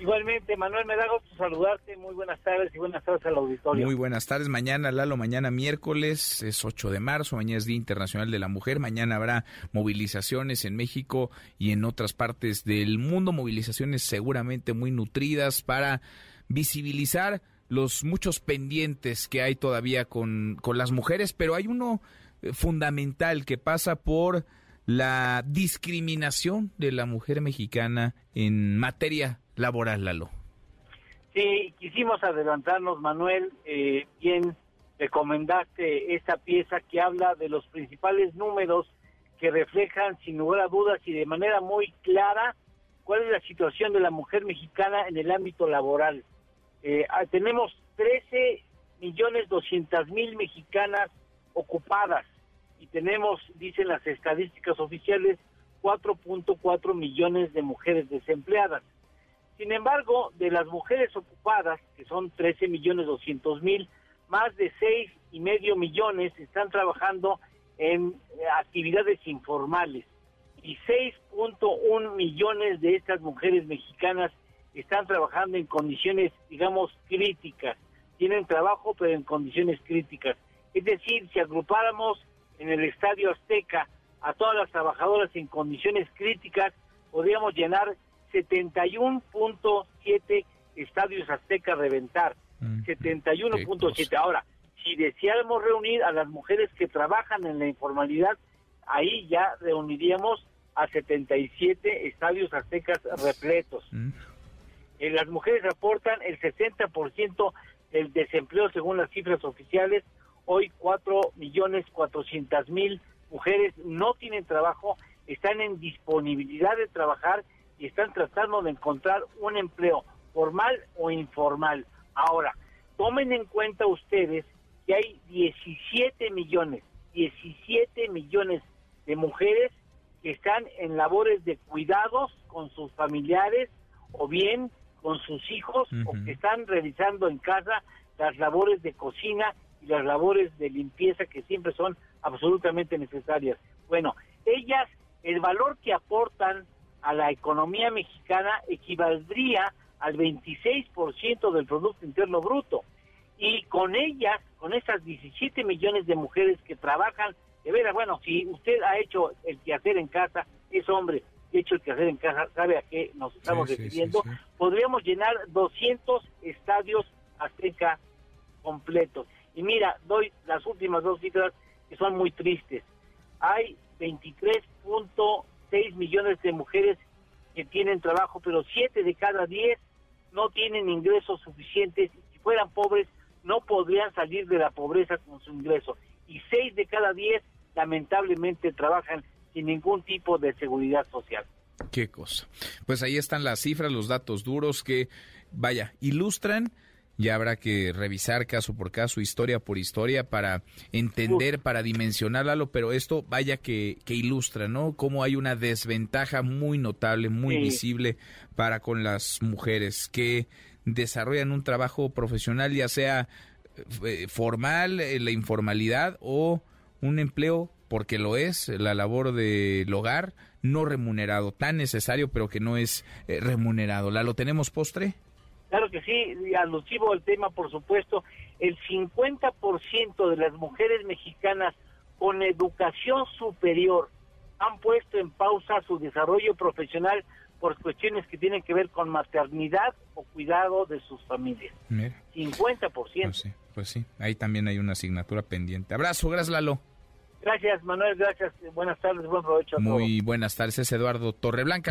Igualmente, Manuel, me da gusto saludarte. Muy buenas tardes y buenas tardes al auditorio. Muy buenas tardes. Mañana, Lalo, mañana miércoles, es 8 de marzo, mañana es Día Internacional de la Mujer. Mañana habrá movilizaciones en México y en otras partes del mundo, movilizaciones seguramente muy nutridas para visibilizar los muchos pendientes que hay todavía con, con las mujeres, pero hay uno eh, fundamental que pasa por la discriminación de la mujer mexicana en materia laboral, Lalo. Sí, quisimos adelantarnos, Manuel. Eh, bien recomendaste esta pieza que habla de los principales números que reflejan, sin lugar a dudas y de manera muy clara, cuál es la situación de la mujer mexicana en el ámbito laboral. Eh, ah, tenemos 13 millones 200 mil mexicanas ocupadas y tenemos, dicen las estadísticas oficiales, 4.4 millones de mujeres desempleadas. Sin embargo, de las mujeres ocupadas, que son 13 millones 200 mil, más de 6 y medio millones están trabajando en eh, actividades informales y 6.1 millones de estas mujeres mexicanas están trabajando en condiciones, digamos, críticas. Tienen trabajo, pero en condiciones críticas. Es decir, si agrupáramos en el Estadio Azteca a todas las trabajadoras en condiciones críticas, podríamos llenar 71.7 estadios Azteca reventar. 71.7. Mm, Ahora, si deseáramos reunir a las mujeres que trabajan en la informalidad, ahí ya reuniríamos a 77 estadios aztecas repletos. Mm. Eh, las mujeres aportan el 60% del desempleo según las cifras oficiales. Hoy 4 millones 400 mil mujeres no tienen trabajo, están en disponibilidad de trabajar y están tratando de encontrar un empleo formal o informal. Ahora, tomen en cuenta ustedes que hay 17 millones, 17 millones de mujeres que están en labores de cuidados con sus familiares o bien con sus hijos o que están realizando en casa las labores de cocina y las labores de limpieza que siempre son absolutamente necesarias. Bueno, ellas, el valor que aportan a la economía mexicana equivaldría al 26% del Producto Interno Bruto. Y con ellas, con esas 17 millones de mujeres que trabajan, de veras, bueno, si usted ha hecho el quehacer en casa, es hombre, ha hecho el quehacer en casa, sabe a qué nos estamos refiriendo, podríamos llenar 200 estadios azteca completos. Y mira, doy las últimas dos cifras que son muy tristes. Hay 23. 6 millones de mujeres que tienen trabajo, pero 7 de cada 10 no tienen ingresos suficientes. Si fueran pobres, no podrían salir de la pobreza con su ingreso. Y 6 de cada 10 lamentablemente trabajan sin ningún tipo de seguridad social. Qué cosa. Pues ahí están las cifras, los datos duros que, vaya, ilustran ya habrá que revisar caso por caso, historia por historia, para entender, para dimensionarlo, pero esto vaya que, que ilustra, ¿no? Cómo hay una desventaja muy notable, muy visible para con las mujeres que desarrollan un trabajo profesional, ya sea eh, formal, eh, la informalidad o un empleo, porque lo es, la labor del hogar, no remunerado, tan necesario, pero que no es eh, remunerado. ¿La lo tenemos postre? Claro que sí, alusivo al tema, por supuesto, el 50% de las mujeres mexicanas con educación superior han puesto en pausa su desarrollo profesional por cuestiones que tienen que ver con maternidad o cuidado de sus familias. 50%. Pues sí, pues sí, ahí también hay una asignatura pendiente. Abrazo, gracias Lalo. Gracias Manuel, gracias. Buenas tardes, buen provecho. A Muy buenas tardes, es Eduardo Torreblanca.